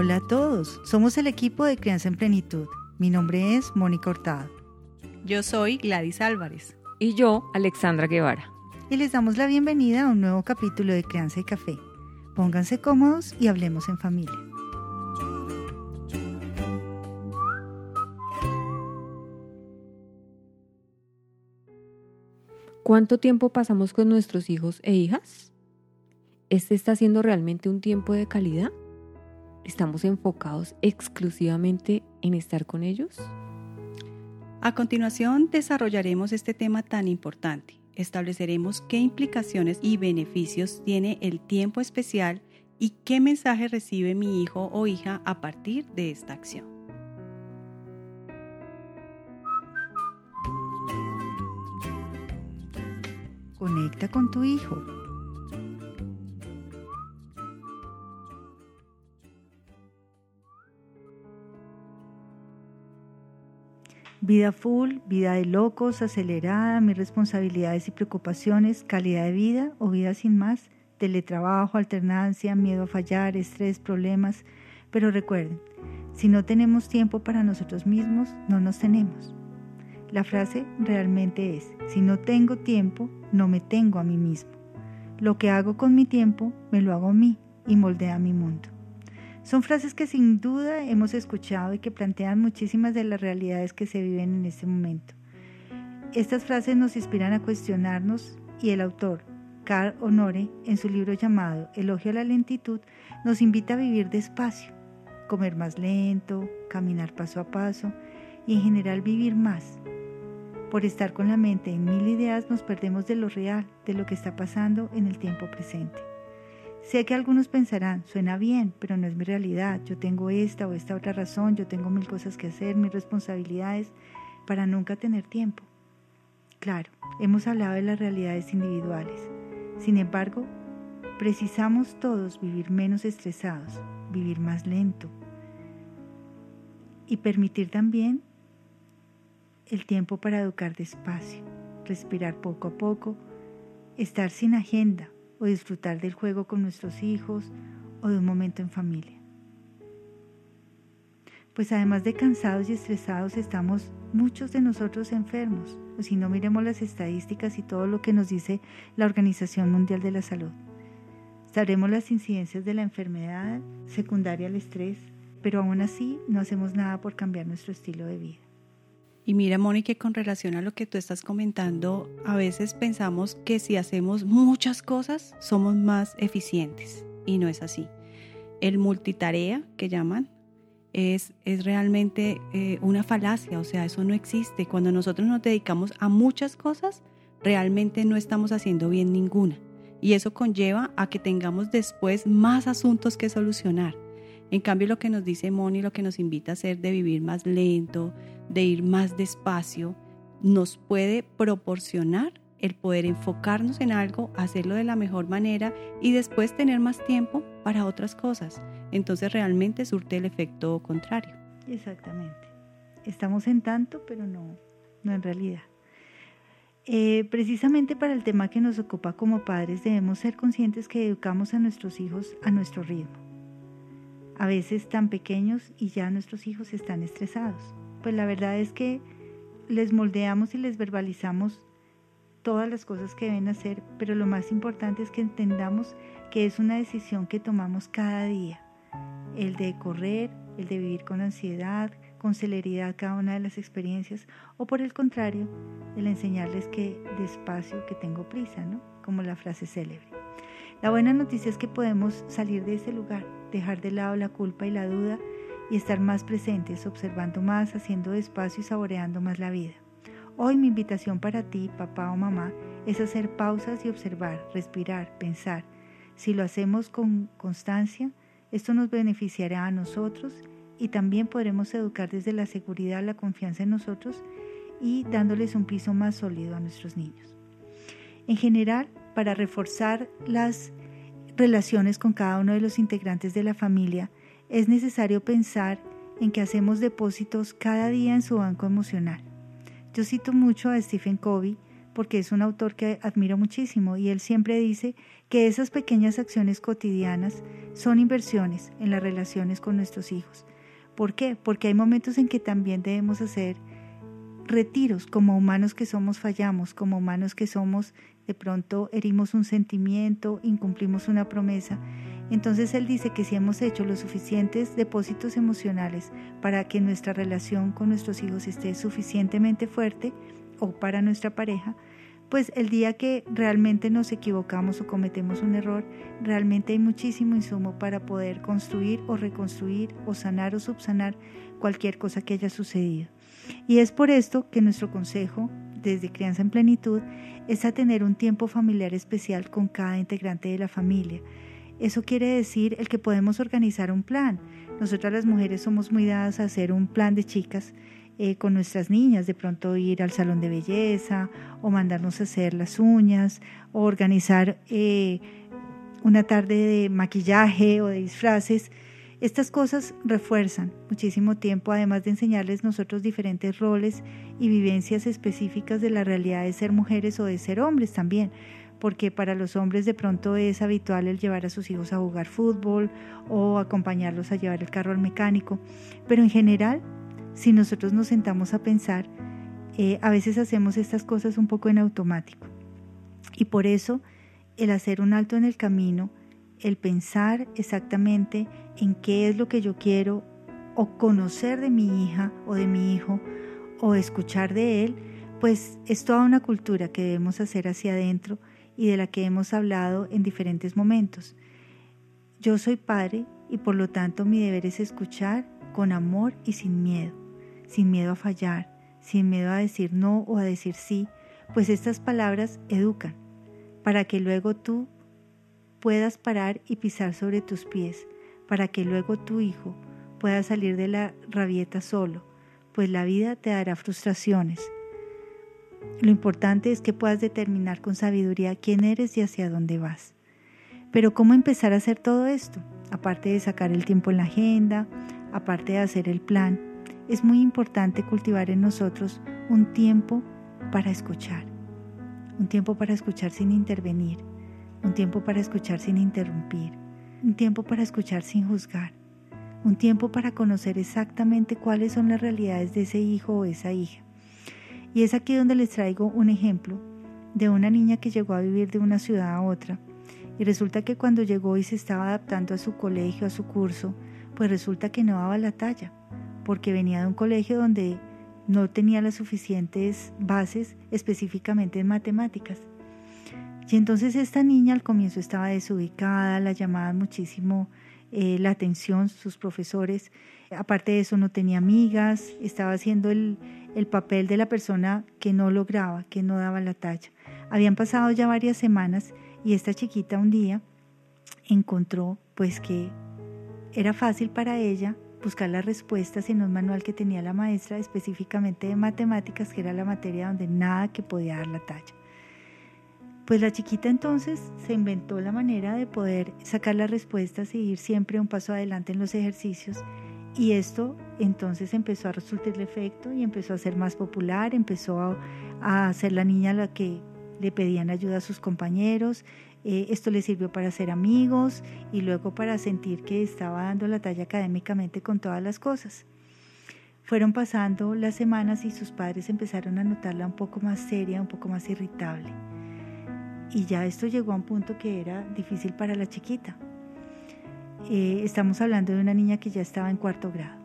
Hola a todos, somos el equipo de Crianza en Plenitud. Mi nombre es Mónica Hurtado. Yo soy Gladys Álvarez. Y yo, Alexandra Guevara. Y les damos la bienvenida a un nuevo capítulo de Crianza y Café. Pónganse cómodos y hablemos en familia. ¿Cuánto tiempo pasamos con nuestros hijos e hijas? ¿Este está siendo realmente un tiempo de calidad? ¿Estamos enfocados exclusivamente en estar con ellos? A continuación desarrollaremos este tema tan importante. Estableceremos qué implicaciones y beneficios tiene el tiempo especial y qué mensaje recibe mi hijo o hija a partir de esta acción. Conecta con tu hijo. Vida full, vida de locos, acelerada, mis responsabilidades y preocupaciones, calidad de vida o vida sin más, teletrabajo, alternancia, miedo a fallar, estrés, problemas. Pero recuerden, si no tenemos tiempo para nosotros mismos, no nos tenemos. La frase realmente es, si no tengo tiempo, no me tengo a mí mismo. Lo que hago con mi tiempo, me lo hago a mí y moldea mi mundo. Son frases que sin duda hemos escuchado y que plantean muchísimas de las realidades que se viven en este momento. Estas frases nos inspiran a cuestionarnos y el autor, Carl Honore, en su libro llamado Elogio a la lentitud, nos invita a vivir despacio, comer más lento, caminar paso a paso y en general vivir más, por estar con la mente en mil ideas nos perdemos de lo real, de lo que está pasando en el tiempo presente. Sé que algunos pensarán, suena bien, pero no es mi realidad, yo tengo esta o esta otra razón, yo tengo mil cosas que hacer, mil responsabilidades, para nunca tener tiempo. Claro, hemos hablado de las realidades individuales. Sin embargo, precisamos todos vivir menos estresados, vivir más lento y permitir también el tiempo para educar despacio, respirar poco a poco, estar sin agenda o disfrutar del juego con nuestros hijos o de un momento en familia. Pues además de cansados y estresados estamos muchos de nosotros enfermos, o si no miremos las estadísticas y todo lo que nos dice la Organización Mundial de la Salud. Sabremos las incidencias de la enfermedad secundaria al estrés, pero aún así no hacemos nada por cambiar nuestro estilo de vida. Y mira, Mónica, con relación a lo que tú estás comentando, a veces pensamos que si hacemos muchas cosas somos más eficientes y no es así. El multitarea que llaman es, es realmente eh, una falacia, o sea, eso no existe. Cuando nosotros nos dedicamos a muchas cosas, realmente no estamos haciendo bien ninguna. Y eso conlleva a que tengamos después más asuntos que solucionar. En cambio, lo que nos dice Moni, lo que nos invita a hacer de vivir más lento, de ir más despacio, nos puede proporcionar el poder enfocarnos en algo, hacerlo de la mejor manera y después tener más tiempo para otras cosas. Entonces realmente surte el efecto contrario. Exactamente. Estamos en tanto, pero no, no en realidad. Eh, precisamente para el tema que nos ocupa como padres debemos ser conscientes que educamos a nuestros hijos a nuestro ritmo a veces tan pequeños y ya nuestros hijos están estresados. Pues la verdad es que les moldeamos y les verbalizamos todas las cosas que deben hacer, pero lo más importante es que entendamos que es una decisión que tomamos cada día. El de correr, el de vivir con ansiedad, con celeridad cada una de las experiencias, o por el contrario, el enseñarles que despacio, que tengo prisa, ¿no? Como la frase célebre. La buena noticia es que podemos salir de ese lugar, dejar de lado la culpa y la duda y estar más presentes, observando más, haciendo despacio y saboreando más la vida. Hoy mi invitación para ti, papá o mamá, es hacer pausas y observar, respirar, pensar. Si lo hacemos con constancia, esto nos beneficiará a nosotros y también podremos educar desde la seguridad, la confianza en nosotros y dándoles un piso más sólido a nuestros niños. En general, para reforzar las relaciones con cada uno de los integrantes de la familia, es necesario pensar en que hacemos depósitos cada día en su banco emocional. Yo cito mucho a Stephen Covey porque es un autor que admiro muchísimo y él siempre dice que esas pequeñas acciones cotidianas son inversiones en las relaciones con nuestros hijos. ¿Por qué? Porque hay momentos en que también debemos hacer retiros como humanos que somos fallamos, como humanos que somos de pronto herimos un sentimiento, incumplimos una promesa. Entonces él dice que si hemos hecho los suficientes depósitos emocionales para que nuestra relación con nuestros hijos esté suficientemente fuerte o para nuestra pareja, pues el día que realmente nos equivocamos o cometemos un error, realmente hay muchísimo insumo para poder construir o reconstruir o sanar o subsanar cualquier cosa que haya sucedido. Y es por esto que nuestro consejo desde Crianza en Plenitud es a tener un tiempo familiar especial con cada integrante de la familia. Eso quiere decir el que podemos organizar un plan. Nosotras las mujeres somos muy dadas a hacer un plan de chicas eh, con nuestras niñas, de pronto ir al salón de belleza o mandarnos a hacer las uñas o organizar eh, una tarde de maquillaje o de disfraces. Estas cosas refuerzan muchísimo tiempo, además de enseñarles nosotros diferentes roles y vivencias específicas de la realidad de ser mujeres o de ser hombres también, porque para los hombres de pronto es habitual el llevar a sus hijos a jugar fútbol o acompañarlos a llevar el carro al mecánico, pero en general, si nosotros nos sentamos a pensar, eh, a veces hacemos estas cosas un poco en automático. Y por eso el hacer un alto en el camino, el pensar exactamente en qué es lo que yo quiero o conocer de mi hija o de mi hijo o escuchar de él, pues es toda una cultura que debemos hacer hacia adentro y de la que hemos hablado en diferentes momentos. Yo soy padre y por lo tanto mi deber es escuchar con amor y sin miedo, sin miedo a fallar, sin miedo a decir no o a decir sí, pues estas palabras educan, para que luego tú puedas parar y pisar sobre tus pies, para que luego tu hijo pueda salir de la rabieta solo, pues la vida te dará frustraciones. Lo importante es que puedas determinar con sabiduría quién eres y hacia dónde vas. Pero ¿cómo empezar a hacer todo esto? Aparte de sacar el tiempo en la agenda, aparte de hacer el plan, es muy importante cultivar en nosotros un tiempo para escuchar, un tiempo para escuchar sin intervenir, un tiempo para escuchar sin interrumpir, un tiempo para escuchar sin juzgar, un tiempo para conocer exactamente cuáles son las realidades de ese hijo o esa hija. Y es aquí donde les traigo un ejemplo de una niña que llegó a vivir de una ciudad a otra. Y resulta que cuando llegó y se estaba adaptando a su colegio, a su curso, pues resulta que no daba la talla, porque venía de un colegio donde no tenía las suficientes bases específicamente en matemáticas. Y entonces esta niña al comienzo estaba desubicada, la llamaban muchísimo eh, la atención sus profesores. Aparte de eso no tenía amigas, estaba haciendo el, el papel de la persona que no lograba, que no daba la talla. Habían pasado ya varias semanas y esta chiquita un día encontró pues que era fácil para ella buscar las respuestas en un manual que tenía la maestra específicamente de matemáticas, que era la materia donde nada que podía dar la talla. Pues la chiquita entonces se inventó la manera de poder sacar las respuestas y ir siempre un paso adelante en los ejercicios y esto entonces empezó a resultarle efecto y empezó a ser más popular, empezó a, ser la niña a la que le pedían ayuda a sus compañeros, eh, esto le sirvió para ser amigos y luego para sentir que estaba dando la talla académicamente con todas las cosas. Fueron pasando las semanas y sus padres empezaron a notarla un poco más seria, un poco más irritable. Y ya esto llegó a un punto que era difícil para la chiquita. Eh, estamos hablando de una niña que ya estaba en cuarto grado.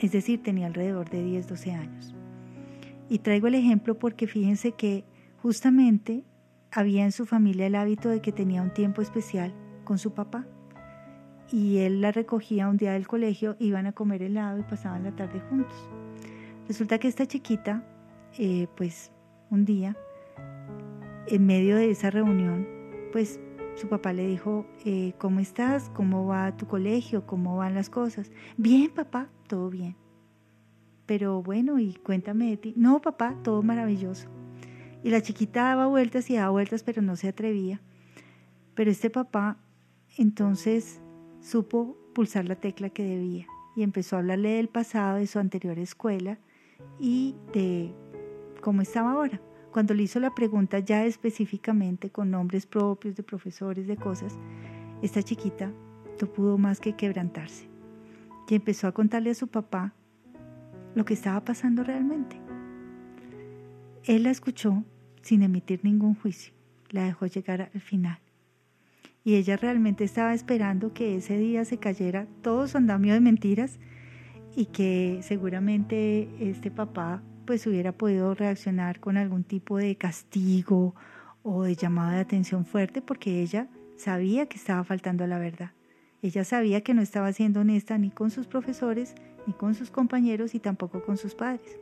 Es decir, tenía alrededor de 10, 12 años. Y traigo el ejemplo porque fíjense que justamente había en su familia el hábito de que tenía un tiempo especial con su papá. Y él la recogía un día del colegio, iban a comer helado y pasaban la tarde juntos. Resulta que esta chiquita, eh, pues un día, en medio de esa reunión, pues su papá le dijo, eh, ¿cómo estás? ¿Cómo va tu colegio? ¿Cómo van las cosas? Bien, papá, todo bien. Pero bueno, y cuéntame de ti. No, papá, todo maravilloso. Y la chiquita daba vueltas y daba vueltas, pero no se atrevía. Pero este papá entonces supo pulsar la tecla que debía y empezó a hablarle del pasado de su anterior escuela y de cómo estaba ahora cuando le hizo la pregunta ya específicamente con nombres propios de profesores, de cosas, esta chiquita no pudo más que quebrantarse y empezó a contarle a su papá lo que estaba pasando realmente. Él la escuchó sin emitir ningún juicio, la dejó llegar al final. Y ella realmente estaba esperando que ese día se cayera todo su andamio de mentiras y que seguramente este papá pues hubiera podido reaccionar con algún tipo de castigo o de llamada de atención fuerte porque ella sabía que estaba faltando a la verdad. Ella sabía que no estaba siendo honesta ni con sus profesores, ni con sus compañeros y tampoco con sus padres.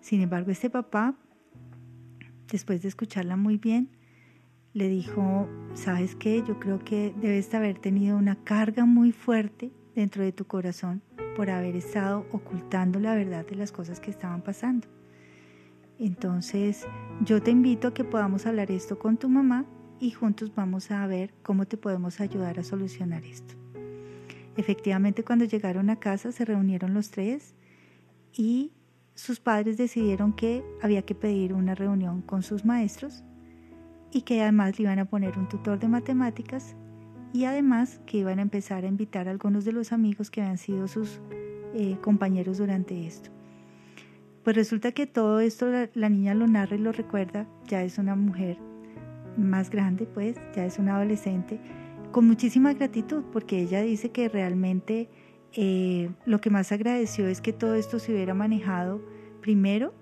Sin embargo, este papá, después de escucharla muy bien, le dijo, ¿sabes qué? Yo creo que debes haber tenido una carga muy fuerte dentro de tu corazón por haber estado ocultando la verdad de las cosas que estaban pasando. Entonces, yo te invito a que podamos hablar esto con tu mamá y juntos vamos a ver cómo te podemos ayudar a solucionar esto. Efectivamente, cuando llegaron a casa se reunieron los tres y sus padres decidieron que había que pedir una reunión con sus maestros y que además le iban a poner un tutor de matemáticas y además que iban a empezar a invitar a algunos de los amigos que habían sido sus eh, compañeros durante esto. Pues resulta que todo esto la, niña lo narra y lo recuerda, ya es una mujer más grande, pues ya es una adolescente, con muchísima gratitud, porque ella dice que realmente eh, lo que más agradeció es que todo esto se hubiera manejado primero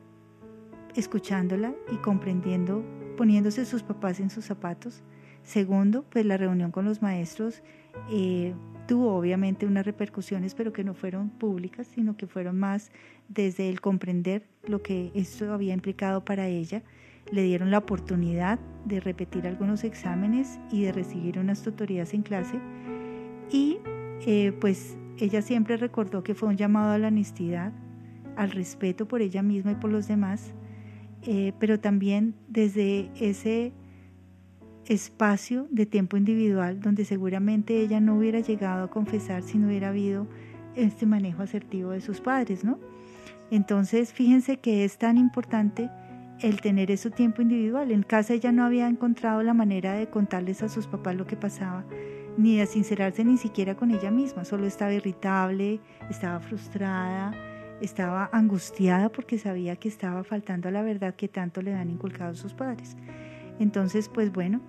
escuchándola y comprendiendo, poniéndose sus papás en sus zapatos. Segundo, pues la reunión con los maestros eh, tuvo obviamente unas repercusiones, pero que no fueron públicas, sino que fueron más desde el comprender lo que esto había implicado para ella. Le dieron la oportunidad de repetir algunos exámenes y de recibir unas tutorías en clase. Y eh, pues ella siempre recordó que fue un llamado a la honestidad, al respeto por ella misma y por los demás, eh, pero también desde ese espacio de tiempo individual donde seguramente ella no hubiera llegado a confesar si no hubiera habido este manejo asertivo de sus padres, ¿no? Entonces, fíjense que es tan importante el tener ese tiempo individual. En casa ella no había encontrado la manera de contarles a sus papás lo que pasaba, ni de sincerarse ni siquiera con ella misma. Solo estaba irritable, estaba frustrada, estaba angustiada porque sabía que estaba faltando a la verdad que tanto le han inculcado sus padres. Entonces, pues bueno,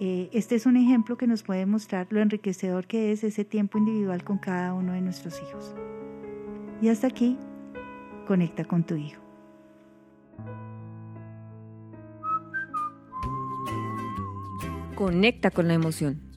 eh, este es un ejemplo que nos puede mostrar lo enriquecedor que es ese tiempo individual con cada uno de nuestros hijos. Y hasta aquí, conecta con tu hijo. Conecta con la emoción.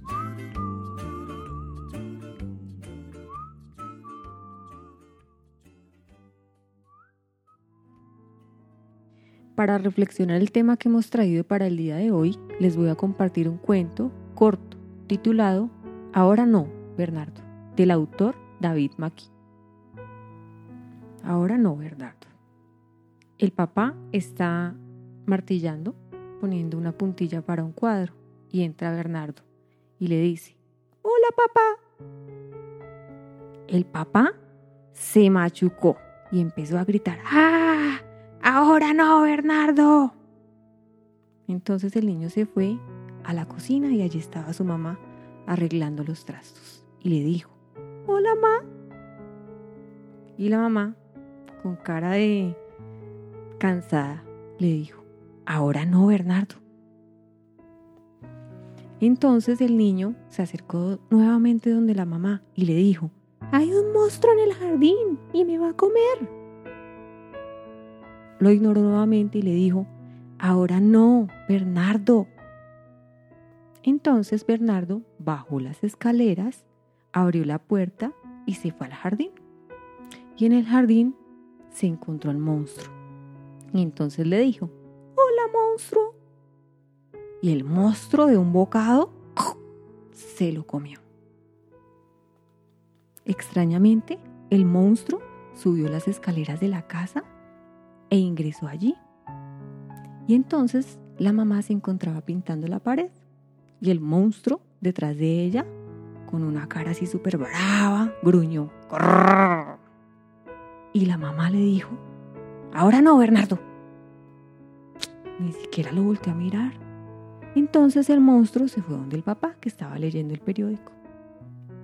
Para reflexionar el tema que hemos traído para el día de hoy, les voy a compartir un cuento corto titulado Ahora no, Bernardo, del autor David Maki. Ahora no, Bernardo. El papá está martillando, poniendo una puntilla para un cuadro y entra Bernardo y le dice, Hola papá. El papá se machucó y empezó a gritar, ¡Ah! Ahora no, Bernardo. Entonces el niño se fue a la cocina y allí estaba su mamá arreglando los trastos y le dijo, Hola mamá. Y la mamá, con cara de cansada, le dijo, Ahora no, Bernardo. Entonces el niño se acercó nuevamente donde la mamá y le dijo, hay un monstruo en el jardín y me va a comer. Lo ignoró nuevamente y le dijo, ahora no, Bernardo. Entonces Bernardo bajó las escaleras, abrió la puerta y se fue al jardín. Y en el jardín se encontró al monstruo. Y entonces le dijo, hola monstruo, y el monstruo de un bocado se lo comió. Extrañamente, el monstruo subió las escaleras de la casa e ingresó allí. Y entonces la mamá se encontraba pintando la pared y el monstruo detrás de ella, con una cara así súper brava, gruñó. Y la mamá le dijo, ahora no, Bernardo. ni siquiera lo volteó a mirar. Entonces el monstruo se fue donde el papá, que estaba leyendo el periódico,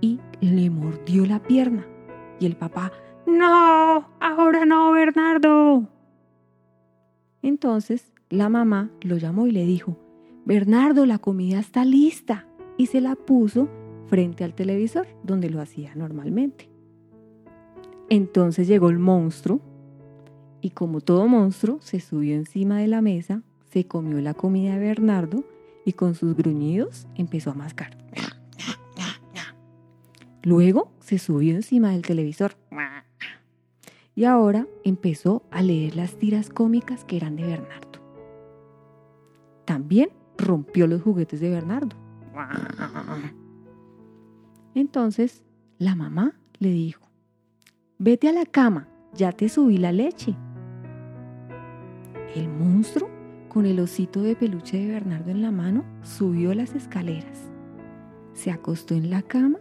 y le mordió la pierna. Y el papá, no, ahora no, Bernardo. Entonces la mamá lo llamó y le dijo, Bernardo, la comida está lista. Y se la puso frente al televisor, donde lo hacía normalmente. Entonces llegó el monstruo y como todo monstruo se subió encima de la mesa, se comió la comida de Bernardo y con sus gruñidos empezó a mascar. Luego se subió encima del televisor y ahora empezó a leer las tiras cómicas que eran de Bernardo. También rompió los juguetes de Bernardo. Entonces la mamá le dijo, vete a la cama, ya te subí la leche. El monstruo, con el osito de peluche de Bernardo en la mano, subió las escaleras. Se acostó en la cama,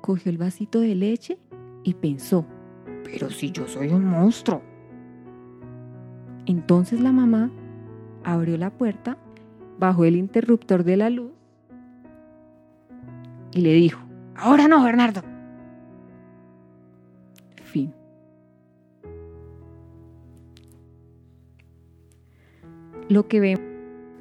cogió el vasito de leche y pensó, pero si yo soy un monstruo. Entonces la mamá abrió la puerta, bajó el interruptor de la luz y le dijo, ahora no, Bernardo. Fin. Lo que vemos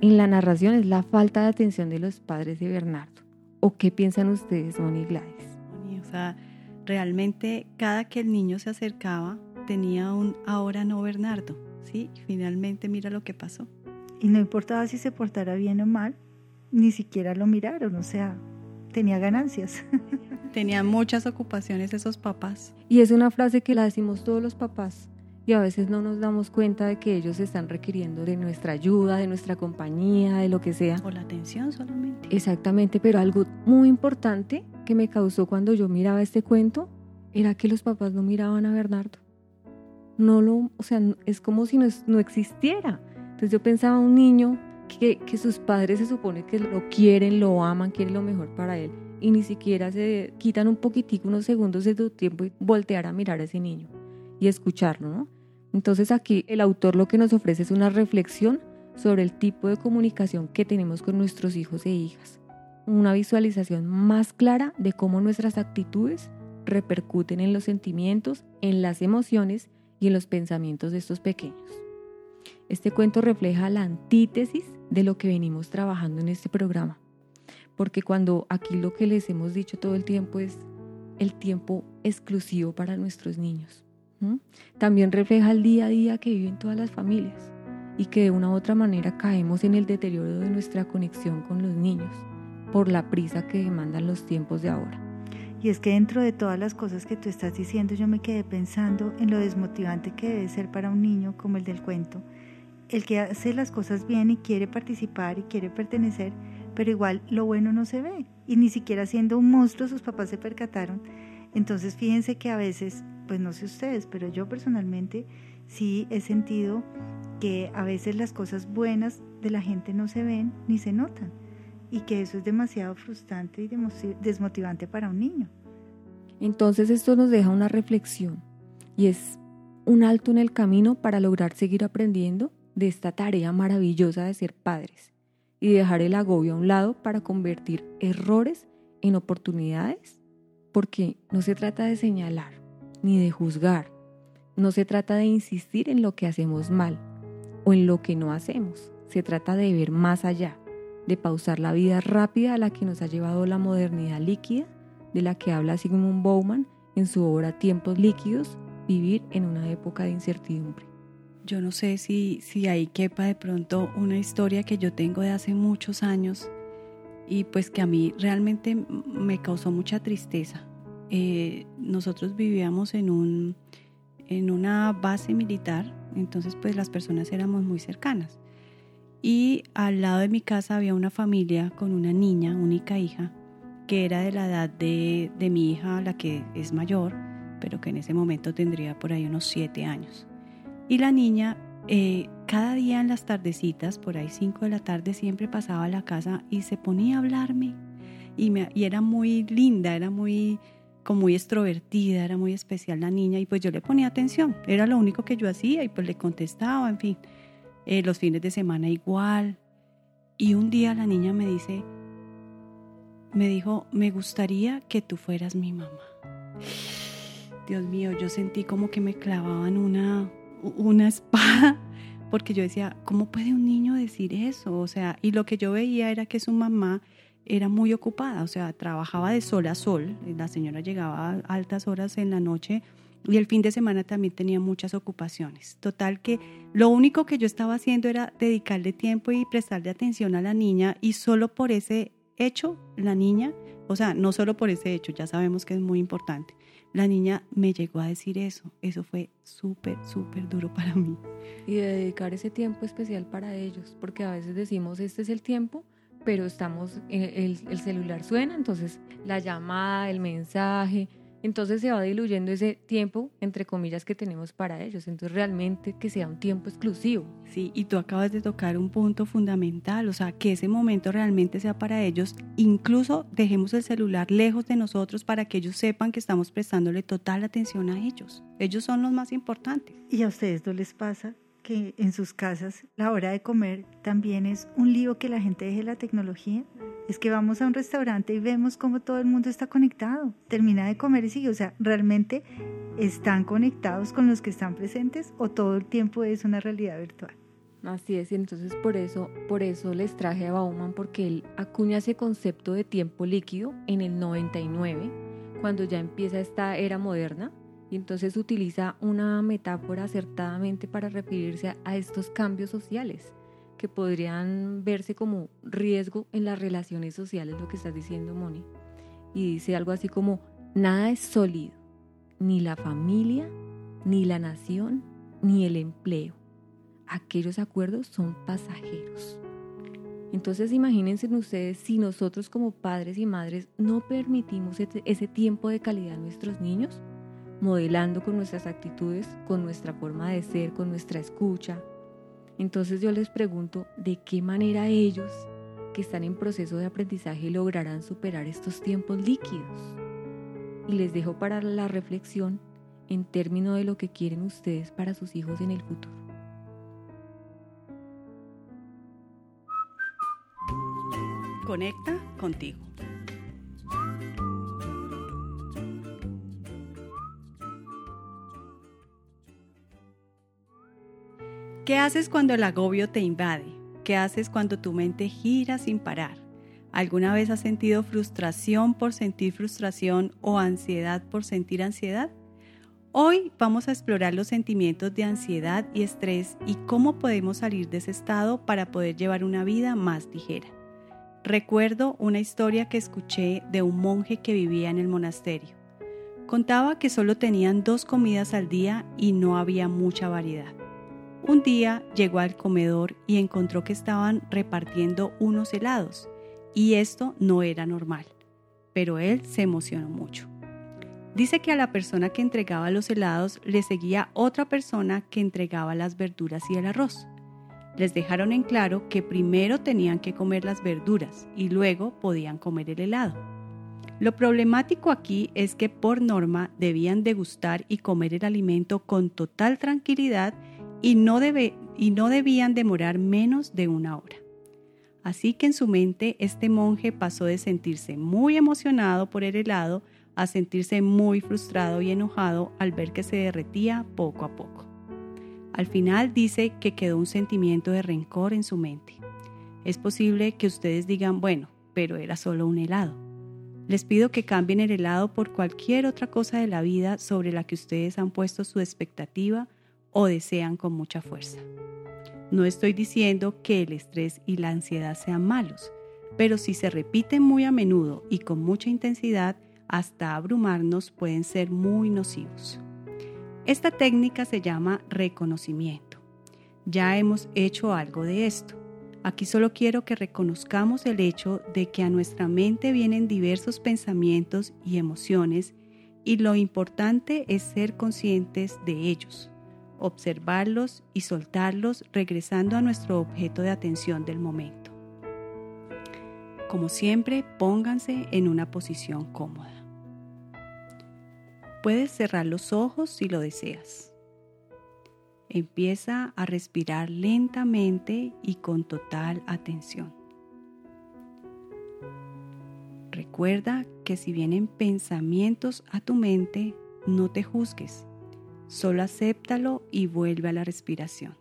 en la narración es la falta de atención de los padres de Bernardo. ¿O qué piensan ustedes, Moni Gladys? O sea, realmente cada que el niño se acercaba tenía un ahora no Bernardo, ¿sí? Finalmente mira lo que pasó. Y no importaba si se portara bien o mal, ni siquiera lo miraron, o sea, tenía ganancias. Tenían muchas ocupaciones esos papás. Y es una frase que la decimos todos los papás y a veces no nos damos cuenta de que ellos están requiriendo de nuestra ayuda, de nuestra compañía, de lo que sea. O la atención solamente. Exactamente, pero algo muy importante que me causó cuando yo miraba este cuento era que los papás no miraban a Bernardo. No lo, o sea, es como si no, existiera. Entonces yo pensaba un niño que, que sus padres se supone que lo quieren, lo aman, quieren lo mejor para él y ni siquiera se quitan un poquitico, unos segundos de tu tiempo y voltear a mirar a ese niño y escucharlo. Entonces aquí el autor lo que nos ofrece es una reflexión sobre el tipo de comunicación que tenemos con nuestros hijos e hijas, una visualización más clara de cómo nuestras actitudes repercuten en los sentimientos, en las emociones y en los pensamientos de estos pequeños. Este cuento refleja la antítesis de lo que venimos trabajando en este programa, porque cuando aquí lo que les hemos dicho todo el tiempo es el tiempo exclusivo para nuestros niños. También refleja el día a día que viven todas las familias y que de una u otra manera caemos en el deterioro de nuestra conexión con los niños por la prisa que demandan los tiempos de ahora. Y es que dentro de todas las cosas que tú estás diciendo, yo me quedé pensando en lo desmotivante que debe ser para un niño como el del cuento, el que hace las cosas bien y quiere participar y quiere pertenecer, pero igual lo bueno no se ve. Y ni siquiera siendo un monstruo sus papás se percataron. Entonces fíjense que a veces pues no sé ustedes, pero yo personalmente sí he sentido que a veces las cosas buenas de la gente no se ven ni se notan y que eso es demasiado frustrante y desmotivante para un niño. Entonces esto nos deja una reflexión y es un alto en el camino para lograr seguir aprendiendo de esta tarea maravillosa de ser padres y dejar el agobio a un lado para convertir errores en oportunidades, porque no se trata de señalar, ni de juzgar. No se trata de insistir en lo que hacemos mal o en lo que no hacemos. Se trata de ver más allá, de pausar la vida rápida a la que nos ha llevado la modernidad líquida, de la que habla Sigmund Bauman en su obra Tiempos líquidos, vivir en una época de incertidumbre. Yo no sé si, si ahí quepa de pronto una historia que yo tengo de hace muchos años y pues que a mí realmente me causó mucha tristeza eh, nosotros vivíamos en, un, en una base militar, entonces pues las personas éramos muy cercanas. Y al lado de mi casa había una familia con una niña, única hija, que era de la edad de, de mi hija, la que es mayor, pero que en ese momento tendría por ahí unos siete años. Y la niña eh, cada día en las tardecitas, por ahí cinco de la tarde, siempre pasaba a la casa y se ponía a hablarme. Y, me, y era muy linda, era muy, como muy extrovertida, era muy especial la niña y pues yo le ponía atención, era lo único que yo hacía y pues le contestaba, en fin. Eh, los fines de semana igual. Y un día la niña me dice, me dijo, me gustaría que tú fueras mi mamá. Dios mío, yo sentí como que me clavaban una, una espada, porque yo decía, ¿cómo puede un niño decir eso? O sea, y lo que yo veía era que su mamá era muy ocupada, o sea, trabajaba de sol a sol, la señora llegaba a altas horas en la noche y el fin de semana también tenía muchas ocupaciones. Total que lo único que yo estaba haciendo era dedicarle tiempo y prestarle atención a la niña y solo por ese hecho, la niña, o sea, no solo por ese hecho, ya sabemos que es muy importante, la niña me llegó a decir eso. Eso fue súper, súper duro para mí. Y dedicar ese tiempo especial para ellos, porque a veces decimos, este es el tiempo, pero estamos, el, el celular suena, entonces la llamada, el mensaje, entonces se va diluyendo ese tiempo, entre comillas, que tenemos para ellos. Entonces realmente que sea un tiempo exclusivo. Sí, y tú acabas de tocar un punto fundamental, o sea, que ese momento realmente sea para ellos. Incluso dejemos el celular lejos de nosotros para que ellos sepan que estamos prestándole total atención a ellos. Ellos son los más importantes. ¿Y a ustedes no les pasa que en sus casas la hora de comer también es un lío que la gente deje la tecnología? Es que vamos a un restaurante y vemos cómo todo el mundo está conectado. Termina de comer y sigue. O sea, ¿realmente están conectados con los que están presentes o todo el tiempo es una realidad virtual? Así es, y entonces por eso, por eso les traje a Bauman, porque él acuña ese concepto de tiempo líquido en el 99, cuando ya empieza esta era moderna, y entonces utiliza una metáfora acertadamente para referirse a estos cambios sociales que podrían verse como riesgo en las relaciones sociales, lo que estás diciendo, Moni. Y dice algo así como, nada es sólido, ni la familia, ni la nación, ni el empleo. Aquellos acuerdos son pasajeros. Entonces imagínense ustedes si nosotros como padres y madres no permitimos ese tiempo de calidad a nuestros niños, modelando con nuestras actitudes, con nuestra forma de ser, con nuestra escucha, entonces yo les pregunto, ¿de qué manera ellos que están en proceso de aprendizaje lograrán superar estos tiempos líquidos? Y les dejo para la reflexión en términos de lo que quieren ustedes para sus hijos en el futuro. Conecta contigo. ¿Qué haces cuando el agobio te invade? ¿Qué haces cuando tu mente gira sin parar? ¿Alguna vez has sentido frustración por sentir frustración o ansiedad por sentir ansiedad? Hoy vamos a explorar los sentimientos de ansiedad y estrés y cómo podemos salir de ese estado para poder llevar una vida más ligera. Recuerdo una historia que escuché de un monje que vivía en el monasterio. Contaba que solo tenían dos comidas al día y no había mucha variedad. Un día llegó al comedor y encontró que estaban repartiendo unos helados, y esto no era normal, pero él se emocionó mucho. Dice que a la persona que entregaba los helados le seguía otra persona que entregaba las verduras y el arroz. Les dejaron en claro que primero tenían que comer las verduras y luego podían comer el helado. Lo problemático aquí es que por norma debían degustar y comer el alimento con total tranquilidad y no, debe, y no debían demorar menos de una hora. Así que en su mente este monje pasó de sentirse muy emocionado por el helado a sentirse muy frustrado y enojado al ver que se derretía poco a poco. Al final dice que quedó un sentimiento de rencor en su mente. Es posible que ustedes digan, bueno, pero era solo un helado. Les pido que cambien el helado por cualquier otra cosa de la vida sobre la que ustedes han puesto su expectativa o desean con mucha fuerza. No estoy diciendo que el estrés y la ansiedad sean malos, pero si se repiten muy a menudo y con mucha intensidad, hasta abrumarnos pueden ser muy nocivos. Esta técnica se llama reconocimiento. Ya hemos hecho algo de esto. Aquí solo quiero que reconozcamos el hecho de que a nuestra mente vienen diversos pensamientos y emociones y lo importante es ser conscientes de ellos observarlos y soltarlos regresando a nuestro objeto de atención del momento. Como siempre, pónganse en una posición cómoda. Puedes cerrar los ojos si lo deseas. Empieza a respirar lentamente y con total atención. Recuerda que si vienen pensamientos a tu mente, no te juzgues, solo acéptalo y vuelve a la respiración.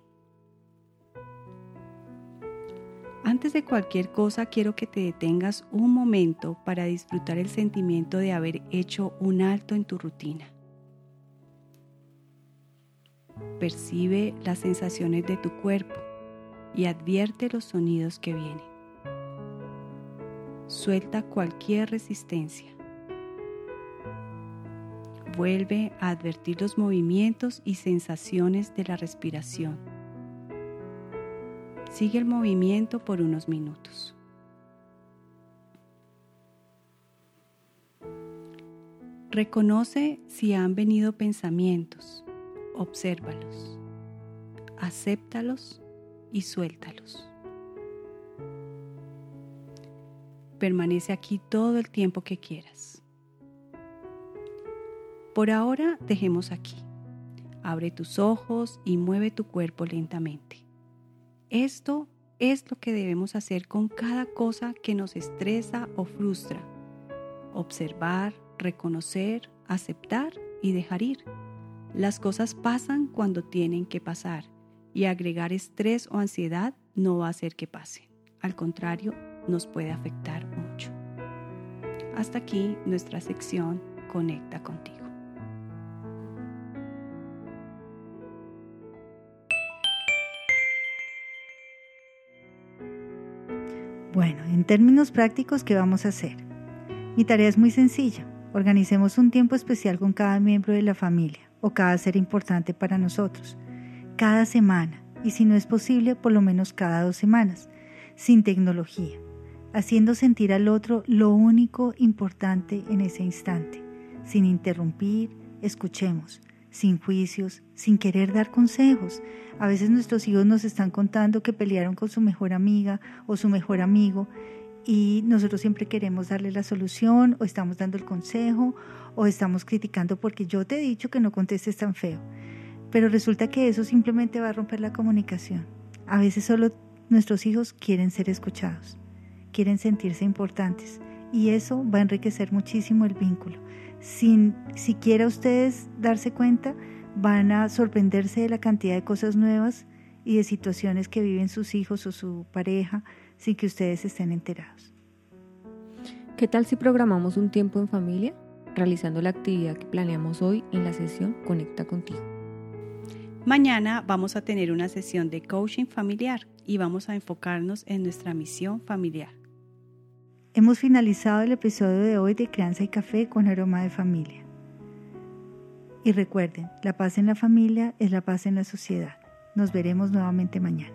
Antes de cualquier cosa quiero que te detengas un momento para disfrutar el sentimiento de haber hecho un alto en tu rutina. Percibe las sensaciones de tu cuerpo y advierte los sonidos que vienen. Suelta cualquier resistencia. Vuelve a advertir los movimientos y sensaciones de la respiración. Sigue el movimiento por unos minutos. Reconoce si han venido pensamientos, obsérvalos, acéptalos y suéltalos. Permanece aquí todo el tiempo que quieras. Por ahora dejemos aquí. Abre tus ojos y mueve tu cuerpo lentamente. Esto es lo que debemos hacer con cada cosa que nos estresa o frustra. Observar, reconocer, aceptar y dejar ir. Las cosas pasan cuando tienen que pasar y agregar estrés o ansiedad no va a hacer que pasen. Al contrario, nos puede afectar mucho. Hasta aquí nuestra sección Conecta contigo. Bueno, en términos prácticos, ¿qué vamos a hacer? Mi tarea es muy sencilla. Organicemos un tiempo especial con cada miembro de la familia o cada ser importante para nosotros, cada semana y si no es posible, por lo menos cada dos semanas, sin tecnología, haciendo sentir al otro lo único importante en ese instante, sin interrumpir, escuchemos, sin juicios, sin querer dar consejos. A veces nuestros hijos nos están contando que pelearon con su mejor amiga o su mejor amigo y nosotros siempre queremos darle la solución o estamos dando el consejo o estamos criticando porque yo te he dicho que no contestes tan feo. Pero resulta que eso simplemente va a romper la comunicación. A veces solo nuestros hijos quieren ser escuchados, quieren sentirse importantes y eso va a enriquecer muchísimo el vínculo sin siquiera ustedes darse cuenta, van a sorprenderse de la cantidad de cosas nuevas y de situaciones que viven sus hijos o su pareja sin que ustedes estén enterados. ¿Qué tal si programamos un tiempo en familia realizando la actividad que planeamos hoy en la sesión Conecta contigo? Mañana vamos a tener una sesión de coaching familiar y vamos a enfocarnos en nuestra misión familiar. Hemos finalizado el episodio de hoy de Crianza y Café con aroma de familia. Y recuerden, la paz en la familia es la paz en la sociedad. Nos veremos nuevamente mañana.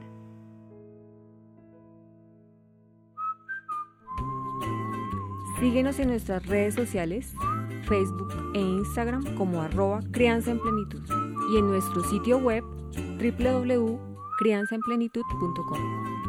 Síguenos en nuestras redes sociales, Facebook e Instagram como arroba Crianza en Plenitud y en nuestro sitio web www.crianzaenplenitud.com.